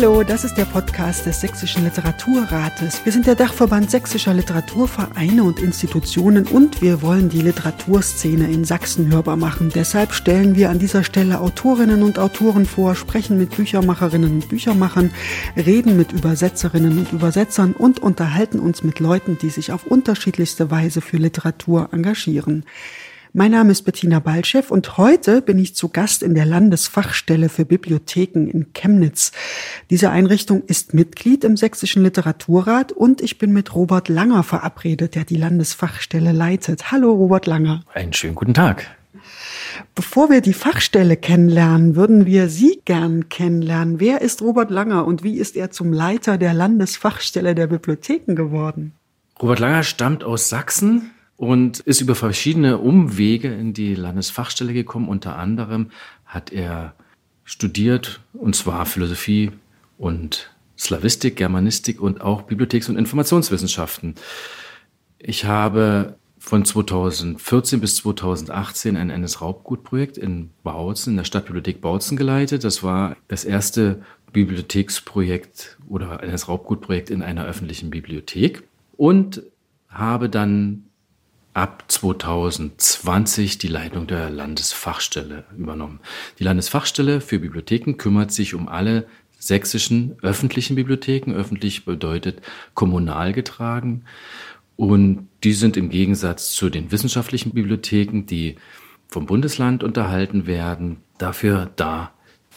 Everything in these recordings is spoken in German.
Hallo, das ist der Podcast des Sächsischen Literaturrates. Wir sind der Dachverband sächsischer Literaturvereine und Institutionen und wir wollen die Literaturszene in Sachsen hörbar machen. Deshalb stellen wir an dieser Stelle Autorinnen und Autoren vor, sprechen mit Büchermacherinnen und Büchermachern, reden mit Übersetzerinnen und Übersetzern und unterhalten uns mit Leuten, die sich auf unterschiedlichste Weise für Literatur engagieren. Mein Name ist Bettina Balchev und heute bin ich zu Gast in der Landesfachstelle für Bibliotheken in Chemnitz. Diese Einrichtung ist Mitglied im Sächsischen Literaturrat und ich bin mit Robert Langer verabredet, der die Landesfachstelle leitet. Hallo Robert Langer. Einen schönen guten Tag. Bevor wir die Fachstelle kennenlernen, würden wir Sie gern kennenlernen. Wer ist Robert Langer und wie ist er zum Leiter der Landesfachstelle der Bibliotheken geworden? Robert Langer stammt aus Sachsen, und ist über verschiedene Umwege in die Landesfachstelle gekommen. Unter anderem hat er studiert, und zwar Philosophie und Slavistik, Germanistik und auch Bibliotheks- und Informationswissenschaften. Ich habe von 2014 bis 2018 ein NS-Raubgut-Projekt in Bautzen, in der Stadtbibliothek Bautzen geleitet. Das war das erste Bibliotheksprojekt oder NS-Raubgut-Projekt in einer öffentlichen Bibliothek und habe dann ab 2020 die Leitung der Landesfachstelle übernommen. Die Landesfachstelle für Bibliotheken kümmert sich um alle sächsischen öffentlichen Bibliotheken. Öffentlich bedeutet kommunal getragen. Und die sind im Gegensatz zu den wissenschaftlichen Bibliotheken, die vom Bundesland unterhalten werden, dafür da,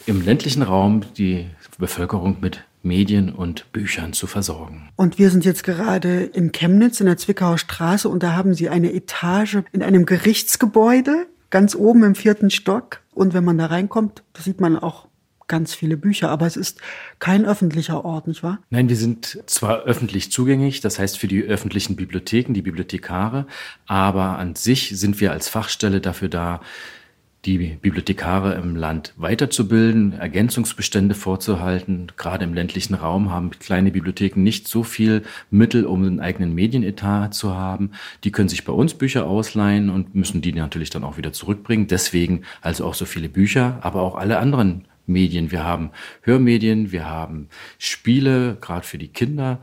im ländlichen Raum die Bevölkerung mit Medien und Büchern zu versorgen. Und wir sind jetzt gerade in Chemnitz in der Zwickauer Straße und da haben Sie eine Etage in einem Gerichtsgebäude ganz oben im vierten Stock. Und wenn man da reinkommt, sieht man auch ganz viele Bücher, aber es ist kein öffentlicher Ort, nicht wahr? Nein, wir sind zwar öffentlich zugänglich, das heißt für die öffentlichen Bibliotheken, die Bibliothekare, aber an sich sind wir als Fachstelle dafür da, die Bibliothekare im Land weiterzubilden, Ergänzungsbestände vorzuhalten. Gerade im ländlichen Raum haben kleine Bibliotheken nicht so viel Mittel, um einen eigenen Medienetat zu haben. Die können sich bei uns Bücher ausleihen und müssen die natürlich dann auch wieder zurückbringen. Deswegen also auch so viele Bücher, aber auch alle anderen Medien. Wir haben Hörmedien, wir haben Spiele, gerade für die Kinder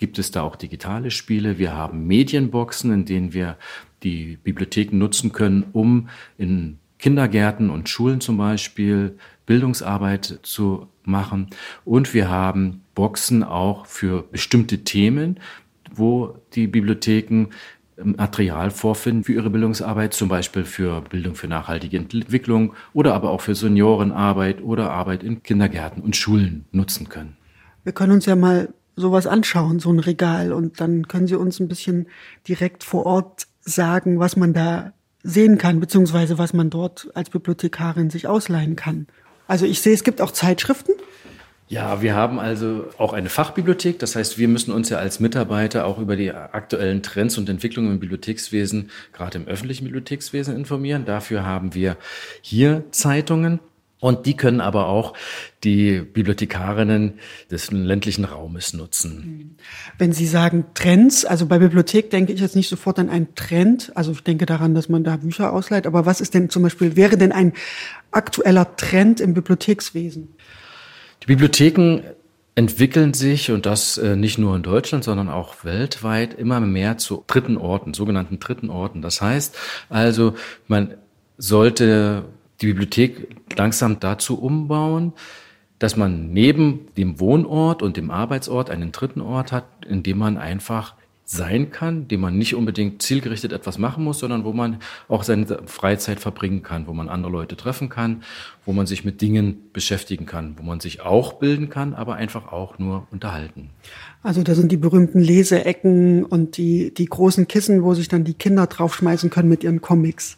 gibt es da auch digitale Spiele. Wir haben Medienboxen, in denen wir die Bibliotheken nutzen können, um in Kindergärten und Schulen zum Beispiel Bildungsarbeit zu machen. Und wir haben Boxen auch für bestimmte Themen, wo die Bibliotheken Material vorfinden für ihre Bildungsarbeit, zum Beispiel für Bildung für nachhaltige Entwicklung oder aber auch für Seniorenarbeit oder Arbeit in Kindergärten und Schulen nutzen können. Wir können uns ja mal sowas anschauen, so ein Regal, und dann können Sie uns ein bisschen direkt vor Ort sagen, was man da sehen kann, beziehungsweise was man dort als Bibliothekarin sich ausleihen kann. Also ich sehe, es gibt auch Zeitschriften. Ja, wir haben also auch eine Fachbibliothek. Das heißt, wir müssen uns ja als Mitarbeiter auch über die aktuellen Trends und Entwicklungen im Bibliothekswesen, gerade im öffentlichen Bibliothekswesen informieren. Dafür haben wir hier Zeitungen. Und die können aber auch die Bibliothekarinnen des ländlichen Raumes nutzen. Wenn Sie sagen Trends, also bei Bibliothek denke ich jetzt nicht sofort an einen Trend. Also ich denke daran, dass man da Bücher ausleiht. Aber was ist denn zum Beispiel, wäre denn ein aktueller Trend im Bibliothekswesen? Die Bibliotheken entwickeln sich und das äh, nicht nur in Deutschland, sondern auch weltweit immer mehr zu dritten Orten, sogenannten dritten Orten. Das heißt also, man sollte die Bibliothek langsam dazu umbauen, dass man neben dem Wohnort und dem Arbeitsort einen dritten Ort hat, in dem man einfach sein kann, dem man nicht unbedingt zielgerichtet etwas machen muss, sondern wo man auch seine Freizeit verbringen kann, wo man andere Leute treffen kann, wo man sich mit Dingen beschäftigen kann, wo man sich auch bilden kann, aber einfach auch nur unterhalten. Also da sind die berühmten Leseecken und die, die großen Kissen, wo sich dann die Kinder draufschmeißen können mit ihren Comics.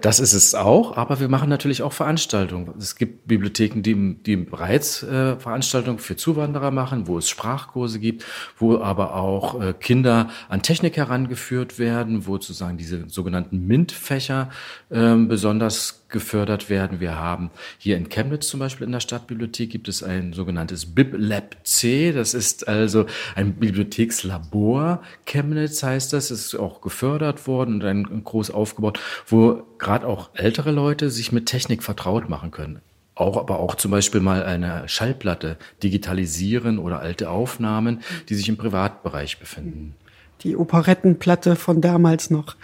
Das ist es auch, aber wir machen natürlich auch Veranstaltungen. Es gibt Bibliotheken, die, die bereits äh, Veranstaltungen für Zuwanderer machen, wo es Sprachkurse gibt, wo aber auch äh, Kinder an Technik herangeführt werden, wo sozusagen diese sogenannten MINT-Fächer äh, besonders gefördert werden. Wir haben hier in Chemnitz zum Beispiel in der Stadtbibliothek gibt es ein sogenanntes BibLab C. Das ist also ein Bibliothekslabor. Chemnitz heißt das, ist auch gefördert worden und ein, groß aufgebaut, wo gerade auch ältere Leute sich mit Technik vertraut machen können. Auch, aber auch zum Beispiel mal eine Schallplatte digitalisieren oder alte Aufnahmen, die sich im Privatbereich befinden. Die Operettenplatte von damals noch.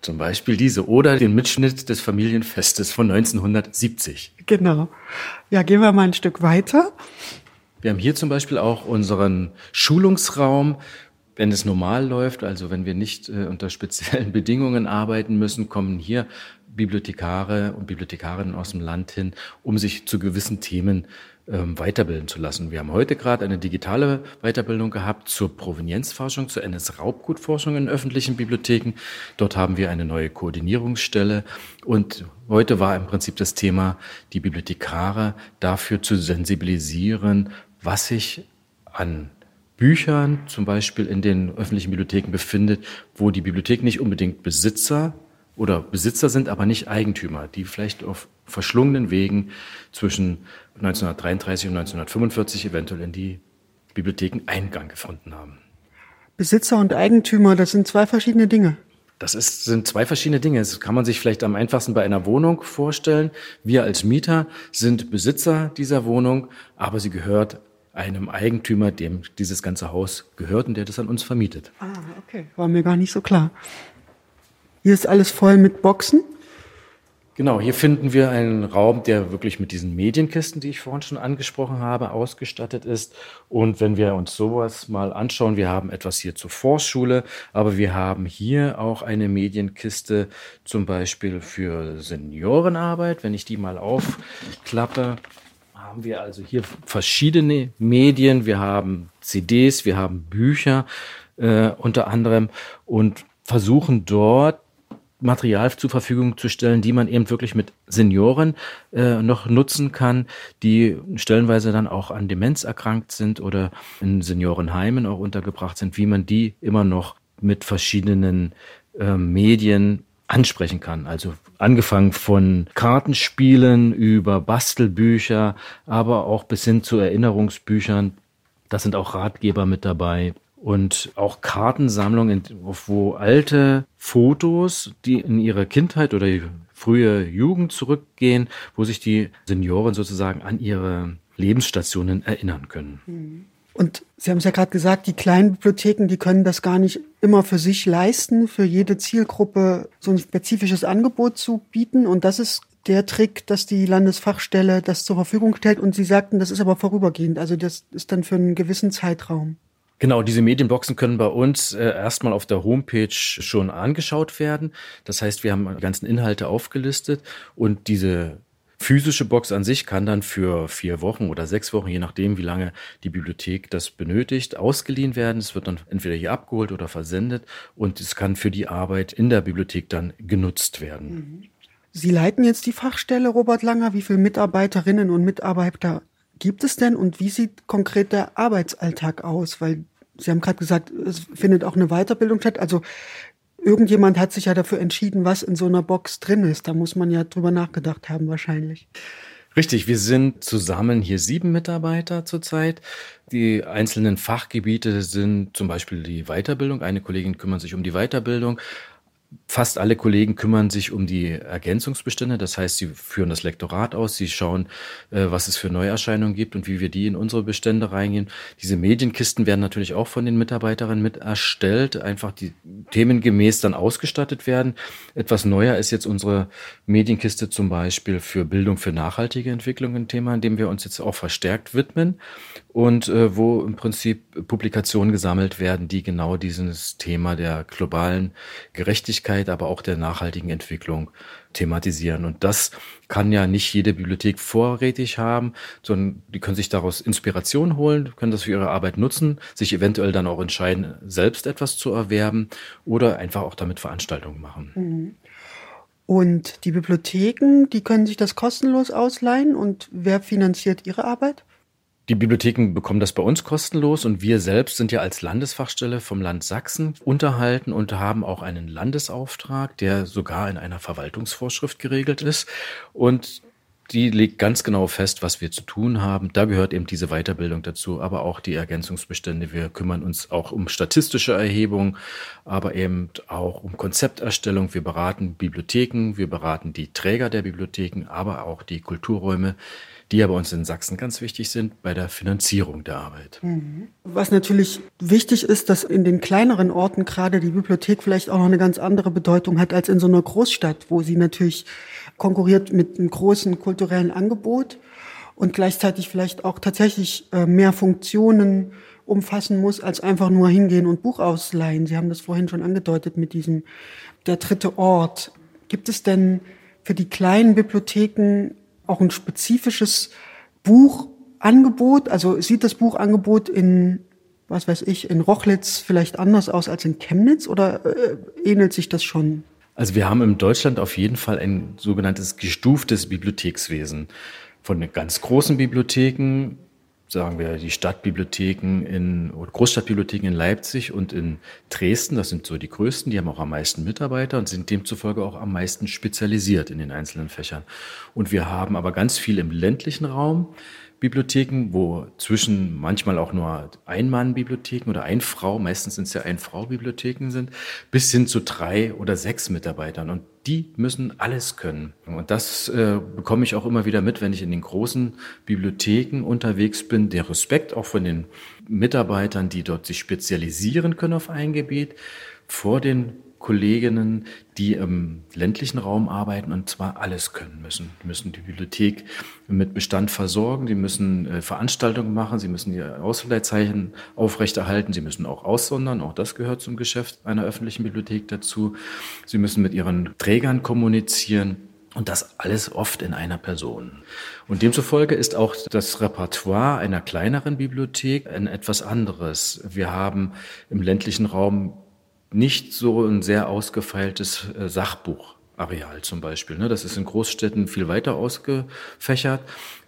Zum Beispiel diese oder den Mitschnitt des Familienfestes von 1970. Genau. Ja, gehen wir mal ein Stück weiter. Wir haben hier zum Beispiel auch unseren Schulungsraum. Wenn es normal läuft, also wenn wir nicht äh, unter speziellen Bedingungen arbeiten müssen, kommen hier Bibliothekare und Bibliothekarinnen aus dem Land hin, um sich zu gewissen Themen ähm, weiterbilden zu lassen. Wir haben heute gerade eine digitale Weiterbildung gehabt zur Provenienzforschung, zur NS-Raubgutforschung in öffentlichen Bibliotheken. Dort haben wir eine neue Koordinierungsstelle und heute war im Prinzip das Thema, die Bibliothekare dafür zu sensibilisieren, was sich an Büchern zum Beispiel in den öffentlichen Bibliotheken befindet, wo die Bibliothek nicht unbedingt Besitzer oder Besitzer sind, aber nicht Eigentümer, die vielleicht auf verschlungenen Wegen zwischen 1933 und 1945 eventuell in die Bibliotheken Eingang gefunden haben. Besitzer und Eigentümer, das sind zwei verschiedene Dinge. Das ist, sind zwei verschiedene Dinge. Das kann man sich vielleicht am einfachsten bei einer Wohnung vorstellen. Wir als Mieter sind Besitzer dieser Wohnung, aber sie gehört einem Eigentümer, dem dieses ganze Haus gehört und der das an uns vermietet. Ah, okay. War mir gar nicht so klar. Hier ist alles voll mit Boxen. Genau, hier finden wir einen Raum, der wirklich mit diesen Medienkisten, die ich vorhin schon angesprochen habe, ausgestattet ist. Und wenn wir uns sowas mal anschauen, wir haben etwas hier zur Vorschule, aber wir haben hier auch eine Medienkiste zum Beispiel für Seniorenarbeit. Wenn ich die mal aufklappe, haben wir also hier verschiedene Medien. Wir haben CDs, wir haben Bücher äh, unter anderem und versuchen dort Material zur Verfügung zu stellen, die man eben wirklich mit Senioren äh, noch nutzen kann, die stellenweise dann auch an Demenz erkrankt sind oder in Seniorenheimen auch untergebracht sind, wie man die immer noch mit verschiedenen äh, Medien ansprechen kann. Also angefangen von Kartenspielen über Bastelbücher, aber auch bis hin zu Erinnerungsbüchern. Da sind auch Ratgeber mit dabei und auch Kartensammlungen, wo alte Fotos, die in ihre Kindheit oder frühe Jugend zurückgehen, wo sich die Senioren sozusagen an ihre Lebensstationen erinnern können. Mhm. Und Sie haben es ja gerade gesagt, die kleinen Bibliotheken, die können das gar nicht immer für sich leisten, für jede Zielgruppe so ein spezifisches Angebot zu bieten. Und das ist der Trick, dass die Landesfachstelle das zur Verfügung stellt. Und Sie sagten, das ist aber vorübergehend. Also das ist dann für einen gewissen Zeitraum. Genau, diese Medienboxen können bei uns äh, erstmal auf der Homepage schon angeschaut werden. Das heißt, wir haben die ganzen Inhalte aufgelistet und diese physische Box an sich kann dann für vier Wochen oder sechs Wochen, je nachdem, wie lange die Bibliothek das benötigt, ausgeliehen werden. Es wird dann entweder hier abgeholt oder versendet und es kann für die Arbeit in der Bibliothek dann genutzt werden. Mhm. Sie leiten jetzt die Fachstelle, Robert Langer. Wie viele Mitarbeiterinnen und Mitarbeiter gibt es denn und wie sieht konkret der Arbeitsalltag aus? Weil Sie haben gerade gesagt, es findet auch eine Weiterbildung statt. Also irgendjemand hat sich ja dafür entschieden, was in so einer Box drin ist. Da muss man ja drüber nachgedacht haben wahrscheinlich. Richtig, wir sind zusammen hier sieben Mitarbeiter zurzeit. Die einzelnen Fachgebiete sind zum Beispiel die Weiterbildung. Eine Kollegin kümmert sich um die Weiterbildung. Fast alle Kollegen kümmern sich um die Ergänzungsbestände. Das heißt, sie führen das Lektorat aus, sie schauen, äh, was es für Neuerscheinungen gibt und wie wir die in unsere Bestände reingehen. Diese Medienkisten werden natürlich auch von den Mitarbeiterinnen mit erstellt, einfach die themengemäß dann ausgestattet werden. Etwas neuer ist jetzt unsere Medienkiste zum Beispiel für Bildung für nachhaltige Entwicklung ein Thema, in dem wir uns jetzt auch verstärkt widmen und äh, wo im Prinzip Publikationen gesammelt werden, die genau dieses Thema der globalen Gerechtigkeit, aber auch der nachhaltigen Entwicklung thematisieren. Und das kann ja nicht jede Bibliothek vorrätig haben, sondern die können sich daraus Inspiration holen, können das für ihre Arbeit nutzen, sich eventuell dann auch entscheiden, selbst etwas zu erwerben oder einfach auch damit Veranstaltungen machen. Mhm. Und die Bibliotheken, die können sich das kostenlos ausleihen. Und wer finanziert ihre Arbeit? Die Bibliotheken bekommen das bei uns kostenlos und wir selbst sind ja als Landesfachstelle vom Land Sachsen unterhalten und haben auch einen Landesauftrag, der sogar in einer Verwaltungsvorschrift geregelt ist. Und die legt ganz genau fest, was wir zu tun haben. Da gehört eben diese Weiterbildung dazu, aber auch die Ergänzungsbestände. Wir kümmern uns auch um statistische Erhebung, aber eben auch um Konzepterstellung. Wir beraten Bibliotheken, wir beraten die Träger der Bibliotheken, aber auch die Kulturräume, die ja bei uns in Sachsen ganz wichtig sind bei der Finanzierung der Arbeit. Mhm. Was natürlich wichtig ist, dass in den kleineren Orten gerade die Bibliothek vielleicht auch noch eine ganz andere Bedeutung hat als in so einer Großstadt, wo sie natürlich konkurriert mit einem großen kulturellen Angebot und gleichzeitig vielleicht auch tatsächlich äh, mehr Funktionen umfassen muss, als einfach nur hingehen und Buch ausleihen. Sie haben das vorhin schon angedeutet mit diesem der dritte Ort. Gibt es denn für die kleinen Bibliotheken auch ein spezifisches Buchangebot? Also sieht das Buchangebot in, was weiß ich, in Rochlitz vielleicht anders aus als in Chemnitz oder äh, ähnelt sich das schon? Also wir haben in Deutschland auf jeden Fall ein sogenanntes gestuftes Bibliothekswesen. Von den ganz großen Bibliotheken, sagen wir die Stadtbibliotheken in Großstadtbibliotheken in Leipzig und in Dresden, das sind so die größten, die haben auch am meisten Mitarbeiter und sind demzufolge auch am meisten spezialisiert in den einzelnen Fächern. Und wir haben aber ganz viel im ländlichen Raum. Bibliotheken, wo zwischen manchmal auch nur Ein-Mann-Bibliotheken oder Ein-Frau, meistens sind es ja Ein-Frau-Bibliotheken sind, bis hin zu drei oder sechs Mitarbeitern. Und die müssen alles können. Und das äh, bekomme ich auch immer wieder mit, wenn ich in den großen Bibliotheken unterwegs bin. Der Respekt auch von den Mitarbeitern, die dort sich spezialisieren können auf ein Gebiet, vor den Kolleginnen, die im ländlichen Raum arbeiten und zwar alles können müssen. Die müssen die Bibliothek mit Bestand versorgen, die müssen äh, Veranstaltungen machen, sie müssen die Ausleihzeichen aufrechterhalten, sie müssen auch aussondern, auch das gehört zum Geschäft einer öffentlichen Bibliothek dazu. Sie müssen mit ihren Trägern kommunizieren. Und das alles oft in einer Person. Und demzufolge ist auch das Repertoire einer kleineren Bibliothek ein etwas anderes. Wir haben im ländlichen Raum nicht so ein sehr ausgefeiltes äh, Sachbuchareal zum Beispiel. Ne? Das ist in Großstädten viel weiter ausgefächert.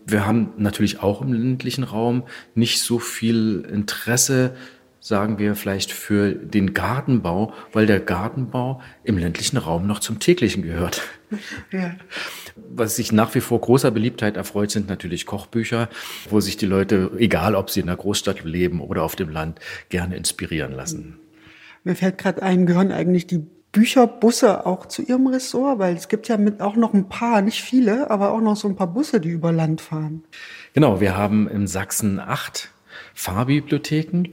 Wir haben natürlich auch im ländlichen Raum nicht so viel Interesse, sagen wir vielleicht für den Gartenbau, weil der Gartenbau im ländlichen Raum noch zum täglichen gehört. Ja. Was sich nach wie vor großer Beliebtheit erfreut, sind natürlich Kochbücher, wo sich die Leute, egal ob sie in der Großstadt leben oder auf dem Land, gerne inspirieren lassen. Mir fällt gerade ein, gehören eigentlich die Bücherbusse auch zu Ihrem Ressort? Weil es gibt ja mit auch noch ein paar, nicht viele, aber auch noch so ein paar Busse, die über Land fahren. Genau, wir haben in Sachsen acht Fahrbibliotheken.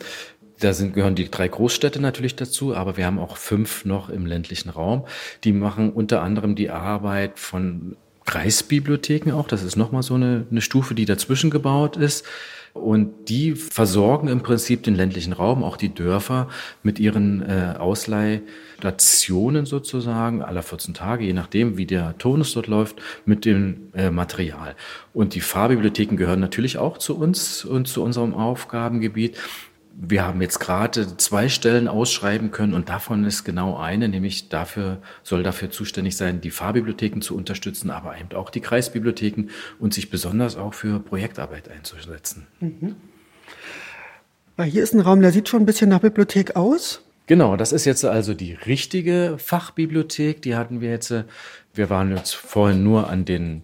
Da sind, gehören die drei Großstädte natürlich dazu, aber wir haben auch fünf noch im ländlichen Raum. Die machen unter anderem die Arbeit von Kreisbibliotheken auch. Das ist nochmal so eine, eine Stufe, die dazwischen gebaut ist. Und die versorgen im Prinzip den ländlichen Raum, auch die Dörfer, mit ihren äh, Ausleihstationen sozusagen, aller 14 Tage, je nachdem, wie der Tonus dort läuft, mit dem äh, Material. Und die Fahrbibliotheken gehören natürlich auch zu uns und zu unserem Aufgabengebiet wir haben jetzt gerade zwei Stellen ausschreiben können und davon ist genau eine, nämlich dafür soll dafür zuständig sein, die Fahrbibliotheken zu unterstützen, aber eben auch die Kreisbibliotheken und sich besonders auch für Projektarbeit einzusetzen. Mhm. Hier ist ein Raum, der sieht schon ein bisschen nach Bibliothek aus. Genau, das ist jetzt also die richtige Fachbibliothek. Die hatten wir jetzt. Wir waren jetzt vorhin nur an den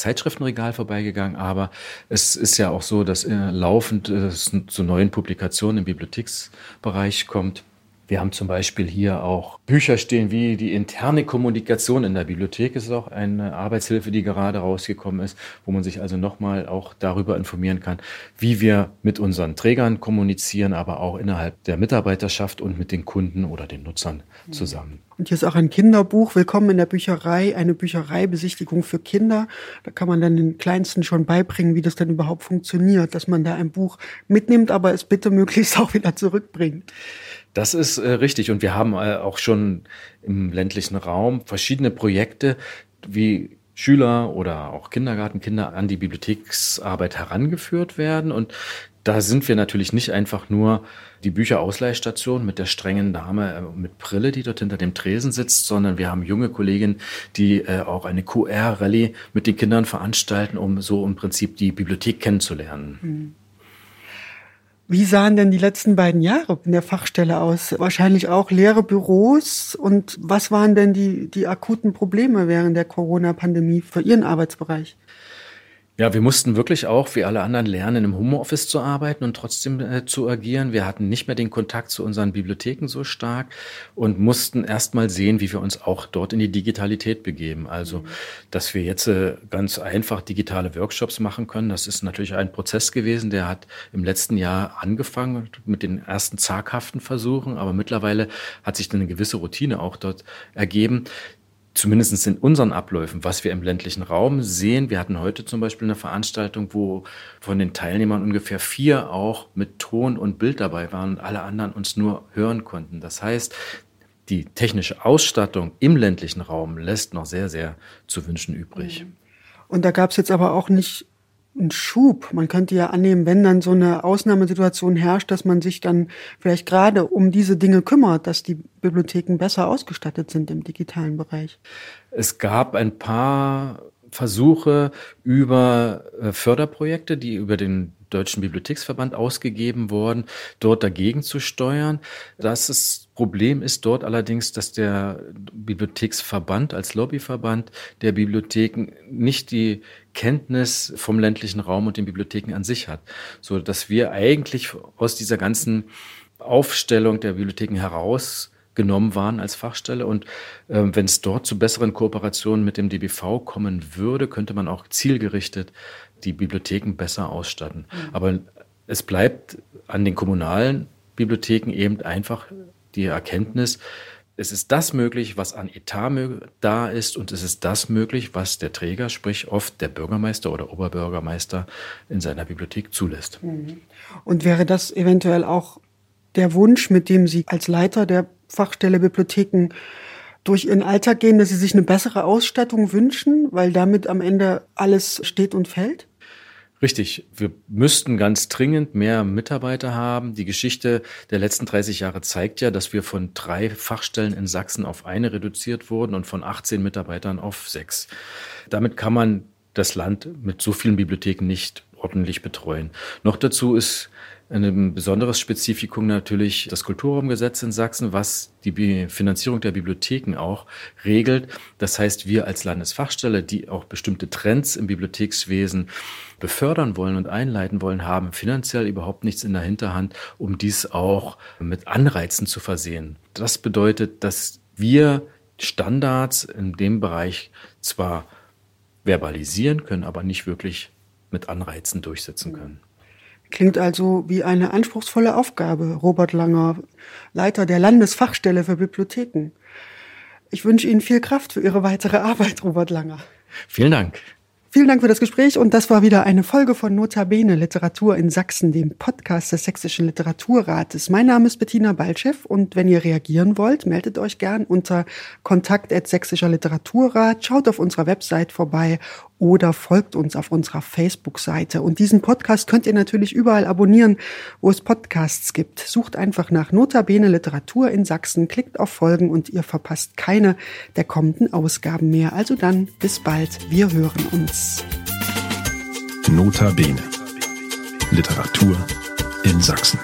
Zeitschriftenregal vorbeigegangen, aber es ist ja auch so, dass äh, laufend äh, zu neuen Publikationen im Bibliotheksbereich kommt. Wir haben zum Beispiel hier auch Bücher stehen, wie die interne Kommunikation in der Bibliothek ist auch eine Arbeitshilfe, die gerade rausgekommen ist, wo man sich also nochmal auch darüber informieren kann, wie wir mit unseren Trägern kommunizieren, aber auch innerhalb der Mitarbeiterschaft und mit den Kunden oder den Nutzern zusammen. Und hier ist auch ein Kinderbuch, Willkommen in der Bücherei, eine Büchereibesichtigung für Kinder. Da kann man dann den Kleinsten schon beibringen, wie das denn überhaupt funktioniert, dass man da ein Buch mitnimmt, aber es bitte möglichst auch wieder zurückbringt. Das ist äh, richtig. Und wir haben äh, auch schon im ländlichen Raum verschiedene Projekte, wie Schüler oder auch Kindergartenkinder an die Bibliotheksarbeit herangeführt werden. Und Da sind wir natürlich nicht einfach nur die Bücherausleihstation mit der strengen Dame äh, mit Brille, die dort hinter dem Tresen sitzt, sondern wir haben junge Kolleginnen, die äh, auch eine QR-Rallye mit den Kindern veranstalten, um so im Prinzip die Bibliothek kennenzulernen. Hm. Wie sahen denn die letzten beiden Jahre in der Fachstelle aus? Wahrscheinlich auch leere Büros. Und was waren denn die, die akuten Probleme während der Corona-Pandemie für Ihren Arbeitsbereich? Ja, wir mussten wirklich auch, wie alle anderen, lernen, im Homeoffice zu arbeiten und trotzdem äh, zu agieren. Wir hatten nicht mehr den Kontakt zu unseren Bibliotheken so stark und mussten erst mal sehen, wie wir uns auch dort in die Digitalität begeben. Also, mhm. dass wir jetzt äh, ganz einfach digitale Workshops machen können, das ist natürlich ein Prozess gewesen, der hat im letzten Jahr angefangen mit den ersten zaghaften Versuchen, aber mittlerweile hat sich dann eine gewisse Routine auch dort ergeben, zumindest in unseren Abläufen, was wir im ländlichen Raum sehen. Wir hatten heute zum Beispiel eine Veranstaltung, wo von den Teilnehmern ungefähr vier auch mit Ton und Bild dabei waren und alle anderen uns nur hören konnten. Das heißt, die technische Ausstattung im ländlichen Raum lässt noch sehr, sehr zu wünschen übrig. Und da gab es jetzt aber auch nicht ein Schub. Man könnte ja annehmen, wenn dann so eine Ausnahmesituation herrscht, dass man sich dann vielleicht gerade um diese Dinge kümmert, dass die Bibliotheken besser ausgestattet sind im digitalen Bereich. Es gab ein paar Versuche über äh, Förderprojekte, die über den Deutschen Bibliotheksverband ausgegeben worden, dort dagegen zu steuern. Das Problem ist dort allerdings, dass der Bibliotheksverband als Lobbyverband der Bibliotheken nicht die Kenntnis vom ländlichen Raum und den Bibliotheken an sich hat, so dass wir eigentlich aus dieser ganzen Aufstellung der Bibliotheken heraus genommen waren als Fachstelle. Und äh, wenn es dort zu besseren Kooperationen mit dem DBV kommen würde, könnte man auch zielgerichtet die Bibliotheken besser ausstatten. Mhm. Aber es bleibt an den kommunalen Bibliotheken eben einfach die Erkenntnis, es ist das möglich, was an Etat da ist und es ist das möglich, was der Träger, sprich oft der Bürgermeister oder Oberbürgermeister in seiner Bibliothek zulässt. Mhm. Und wäre das eventuell auch der Wunsch, mit dem Sie als Leiter der Fachstelle Bibliotheken durch Ihren Alltag gehen, dass Sie sich eine bessere Ausstattung wünschen, weil damit am Ende alles steht und fällt? Richtig. Wir müssten ganz dringend mehr Mitarbeiter haben. Die Geschichte der letzten 30 Jahre zeigt ja, dass wir von drei Fachstellen in Sachsen auf eine reduziert wurden und von 18 Mitarbeitern auf sechs. Damit kann man das Land mit so vielen Bibliotheken nicht ordentlich betreuen. Noch dazu ist ein besonderes Spezifikum natürlich das Kulturraumgesetz in Sachsen, was die Finanzierung der Bibliotheken auch regelt. Das heißt, wir als Landesfachstelle, die auch bestimmte Trends im Bibliothekswesen befördern wollen und einleiten wollen, haben finanziell überhaupt nichts in der Hinterhand, um dies auch mit Anreizen zu versehen. Das bedeutet, dass wir Standards in dem Bereich zwar verbalisieren können, aber nicht wirklich mit Anreizen durchsetzen können. Klingt also wie eine anspruchsvolle Aufgabe, Robert Langer, Leiter der Landesfachstelle für Bibliotheken. Ich wünsche Ihnen viel Kraft für Ihre weitere Arbeit, Robert Langer. Vielen Dank. Vielen Dank für das Gespräch und das war wieder eine Folge von Notabene Literatur in Sachsen, dem Podcast des Sächsischen Literaturrates. Mein Name ist Bettina Balchev und wenn ihr reagieren wollt, meldet euch gern unter kontakt sächsischer Literaturrat, schaut auf unserer Website vorbei oder folgt uns auf unserer Facebook-Seite. Und diesen Podcast könnt ihr natürlich überall abonnieren, wo es Podcasts gibt. Sucht einfach nach Notabene Literatur in Sachsen, klickt auf Folgen und ihr verpasst keine der kommenden Ausgaben mehr. Also dann, bis bald. Wir hören uns. Notabene Literatur in Sachsen.